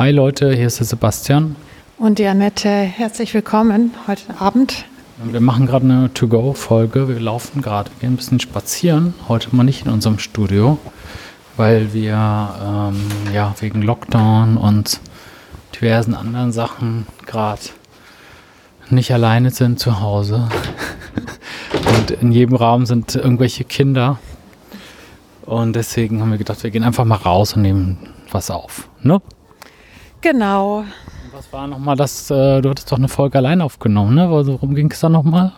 Hi Leute, hier ist der Sebastian. Und die Annette, herzlich willkommen heute Abend. Wir machen gerade eine To-Go-Folge. Wir laufen gerade, gehen ein bisschen spazieren. Heute mal nicht in unserem Studio, weil wir ähm, ja, wegen Lockdown und diversen anderen Sachen gerade nicht alleine sind zu Hause. und in jedem Raum sind irgendwelche Kinder. Und deswegen haben wir gedacht, wir gehen einfach mal raus und nehmen was auf. Ne? Genau. Was war nochmal das? Äh, du hattest doch eine Folge allein aufgenommen, ne? Worum ging es da nochmal?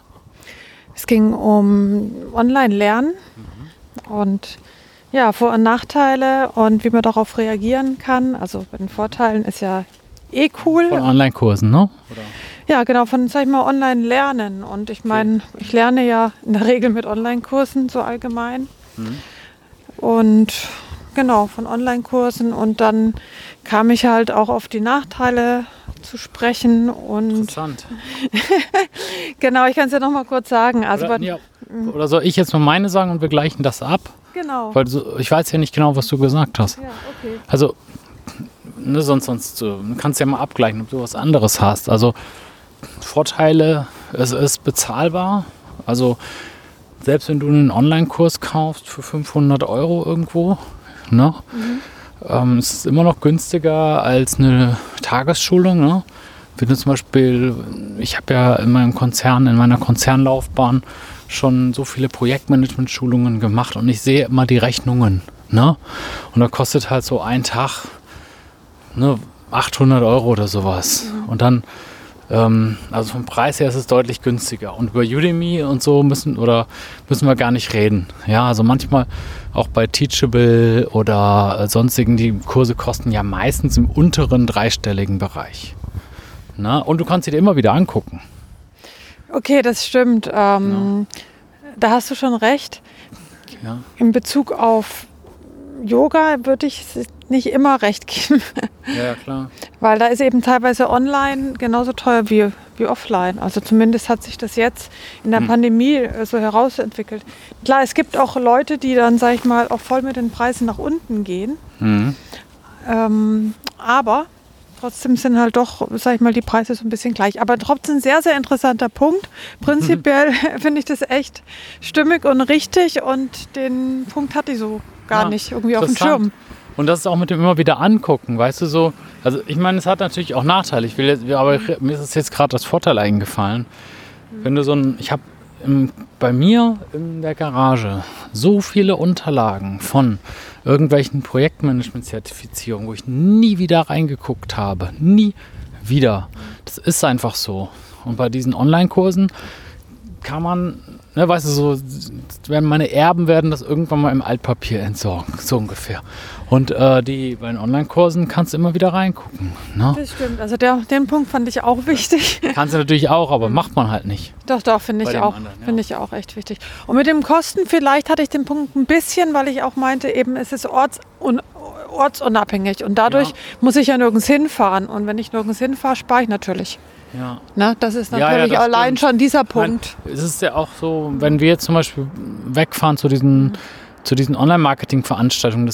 Es ging um Online-Lernen mhm. und ja, Vor- und Nachteile und wie man darauf reagieren kann. Also bei den Vorteilen ist ja eh cool. Von Online-Kursen, ne? Oder? Ja, genau, von, sag ich mal, Online-Lernen. Und ich meine, ich lerne ja in der Regel mit Online-Kursen so allgemein. Mhm. Und genau, von Online-Kursen. Und dann kam ich halt auch auf die Nachteile zu sprechen. Und Interessant. genau, ich kann es ja noch mal kurz sagen. Also oder, ja, oder soll ich jetzt nur meine sagen und wir gleichen das ab? Genau. Weil so, ich weiß ja nicht genau, was du gesagt hast. Ja, okay. Also, ne, sonst, sonst du kannst ja mal abgleichen, ob du was anderes hast. Also, Vorteile, es ist bezahlbar. Also, selbst wenn du einen Online-Kurs kaufst für 500 Euro irgendwo, ne? Mhm. Ähm, es ist immer noch günstiger als eine Tagesschulung. Ne? Wenn du zum Beispiel, ich habe ja in meinem Konzern, in meiner Konzernlaufbahn schon so viele Projektmanagement-Schulungen gemacht und ich sehe immer die Rechnungen. Ne? Und da kostet halt so ein Tag ne, 800 Euro oder sowas. Mhm. Und dann ähm, also vom Preis her ist es deutlich günstiger. Und über Udemy und so müssen oder müssen wir gar nicht reden. Ja, also manchmal auch bei Teachable oder sonstigen, die Kurse kosten ja meistens im unteren dreistelligen Bereich. Na? Und du kannst sie dir immer wieder angucken. Okay, das stimmt. Ähm, ja. Da hast du schon recht. Ja. In Bezug auf Yoga würde ich nicht immer recht geben. Ja, klar. Weil da ist eben teilweise online genauso teuer wie, wie offline. Also zumindest hat sich das jetzt in der hm. Pandemie äh, so herausentwickelt. Klar, es gibt auch Leute, die dann, sag ich mal, auch voll mit den Preisen nach unten gehen. Hm. Ähm, aber trotzdem sind halt doch, sag ich mal, die Preise so ein bisschen gleich. Aber trotzdem ein sehr, sehr interessanter Punkt. Prinzipiell finde ich das echt stimmig und richtig und den Punkt hatte ich so gar ja, nicht irgendwie auf dem Schirm. Und das ist auch mit dem immer wieder angucken, weißt du so. Also ich meine, es hat natürlich auch Nachteile. Ich will jetzt, aber mir ist jetzt gerade das Vorteil eingefallen. Wenn du so ein, ich habe bei mir in der Garage so viele Unterlagen von irgendwelchen Projektmanagement-Zertifizierungen, wo ich nie wieder reingeguckt habe. Nie wieder. Das ist einfach so. Und bei diesen Online-Kursen kann man Ne, weißt du, so werden meine Erben werden das irgendwann mal im Altpapier entsorgen, so ungefähr. Und äh, die bei den Online-Kursen kannst du immer wieder reingucken. Ne? Das stimmt. Also der, den Punkt fand ich auch wichtig. Kannst du natürlich auch, aber macht man halt nicht. Doch, doch, finde ich auch. ja. Finde ich auch echt wichtig. Und mit dem Kosten vielleicht hatte ich den Punkt ein bisschen, weil ich auch meinte, eben es ist orts ortsunabhängig und dadurch ja. muss ich ja nirgends hinfahren. Und wenn ich nirgends hinfahre, spare ich natürlich. Ja. Na, das ist natürlich ja, ja, das allein stimmt. schon dieser Punkt. Meine, es ist ja auch so, wenn wir jetzt zum Beispiel wegfahren zu diesen, mhm. zu diesen Online-Marketing-Veranstaltungen,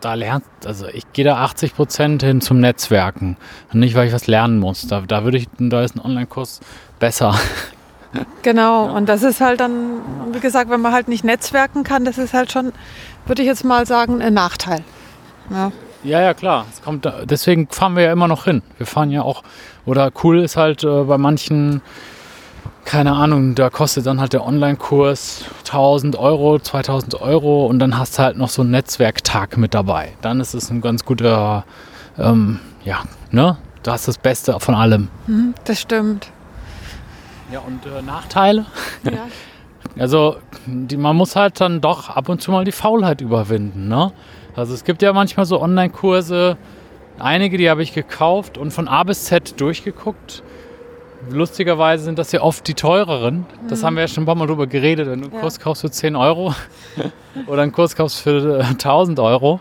da lernt, also ich gehe da 80 Prozent hin zum Netzwerken. Und nicht, weil ich was lernen muss. Da, da würde ich, da ist ein Online-Kurs besser. Genau, ja. und das ist halt dann, wie gesagt, wenn man halt nicht netzwerken kann, das ist halt schon, würde ich jetzt mal sagen, ein Nachteil. Ja. Ja, ja, klar. Es kommt, deswegen fahren wir ja immer noch hin. Wir fahren ja auch, oder cool ist halt äh, bei manchen, keine Ahnung, da kostet dann halt der Online-Kurs 1000 Euro, 2000 Euro und dann hast du halt noch so einen Netzwerktag mit dabei. Dann ist es ein ganz guter, ähm, ja, ne? Du hast das Beste von allem. Mhm, das stimmt. Ja, und äh, Nachteile? Ja. Also, die, man muss halt dann doch ab und zu mal die Faulheit überwinden, ne? Also es gibt ja manchmal so Online-Kurse, einige, die habe ich gekauft und von A bis Z durchgeguckt. Lustigerweise sind das ja oft die teureren. Das mhm. haben wir ja schon ein paar Mal drüber geredet. Wenn du einen ja. Kurs kaufst für 10 Euro oder einen Kurs kaufst für 1000 äh, Euro,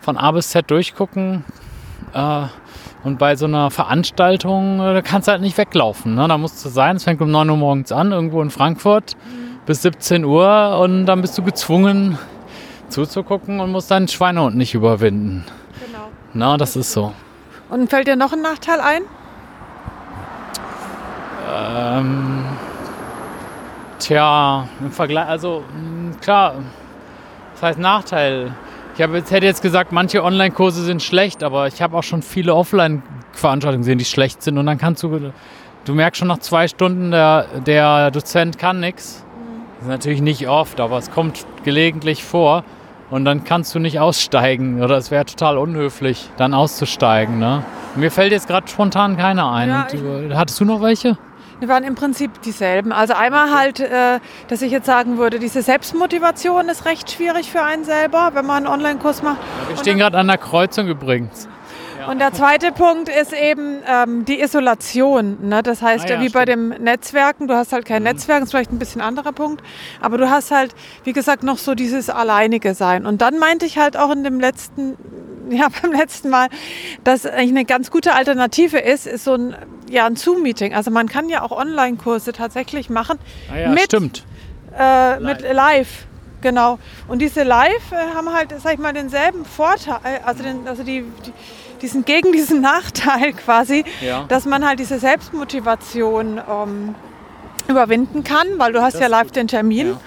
von A bis Z durchgucken. Äh, und bei so einer Veranstaltung, äh, da kannst du halt nicht weglaufen. Ne? Da musst du sein, es fängt um 9 Uhr morgens an, irgendwo in Frankfurt, bis 17 Uhr und dann bist du gezwungen, zuzugucken und musst deinen Schweinehund nicht überwinden. Genau. Na, das ist so. Und fällt dir noch ein Nachteil ein? Ähm, tja, im Vergleich, also mh, klar, das heißt Nachteil. Ich habe jetzt hätte jetzt gesagt, manche Online-Kurse sind schlecht, aber ich habe auch schon viele Offline-Veranstaltungen gesehen, die schlecht sind. Und dann kannst du, du merkst schon nach zwei Stunden, der, der Dozent kann nichts. Das ist natürlich nicht oft, aber es kommt gelegentlich vor. Und dann kannst du nicht aussteigen. Oder es wäre total unhöflich, dann auszusteigen. Ne? Mir fällt jetzt gerade spontan keiner ein. Ja, du, hattest du noch welche? Die waren im Prinzip dieselben. Also einmal halt, äh, dass ich jetzt sagen würde, diese Selbstmotivation ist recht schwierig für einen selber, wenn man einen Online-Kurs macht. Wir stehen gerade an der Kreuzung übrigens. Und der zweite Punkt ist eben ähm, die Isolation. Ne? Das heißt, Ah ja, wie bei dem Netzwerken, du hast halt kein Netzwerk, ist vielleicht ein bisschen anderer Punkt, aber du hast halt, wie gesagt, noch so dieses alleinige Sein. Und dann meinte ich halt auch in dem letzten, ja, beim letzten Mal, dass eigentlich eine ganz gute Alternative ist, ist so ein, ja, ein Zoom-Meeting. Also man kann ja auch Online-Kurse tatsächlich machen Ah ja, mit, stimmt. äh, mit live. Genau. Und diese Live äh, haben halt, sag ich mal, denselben Vorteil, also, den, also die, die, die sind gegen diesen Nachteil quasi, Ja. dass man halt diese Selbstmotivation ähm, überwinden kann, weil du hast Das ja live den Termin Ja.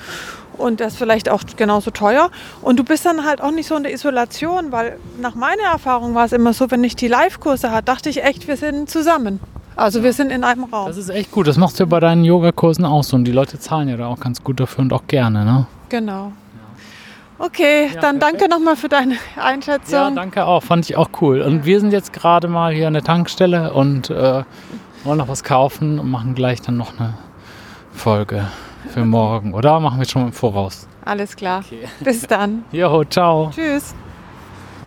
und das ist vielleicht auch genauso teuer. Und du bist dann halt auch nicht so in der Isolation, weil nach meiner Erfahrung war es immer so, wenn ich die Live-Kurse hatte, dachte ich echt, wir sind zusammen. Also wir sind in einem Raum. Das ist echt gut. Das machst du ja bei deinen Yogakursen auch so. Und die Leute zahlen ja da auch ganz gut dafür und auch gerne. Ne? Genau. Okay, Ja, dann danke perfekt. nochmal für deine Einschätzung. Ja, danke auch. Fand ich auch cool. Und wir sind jetzt gerade mal hier an der Tankstelle und äh, wollen noch was kaufen und machen gleich dann noch eine Folge für morgen. Oder machen wir schon im Voraus? Alles klar. Bis dann. Jo, ciao. Tschüss.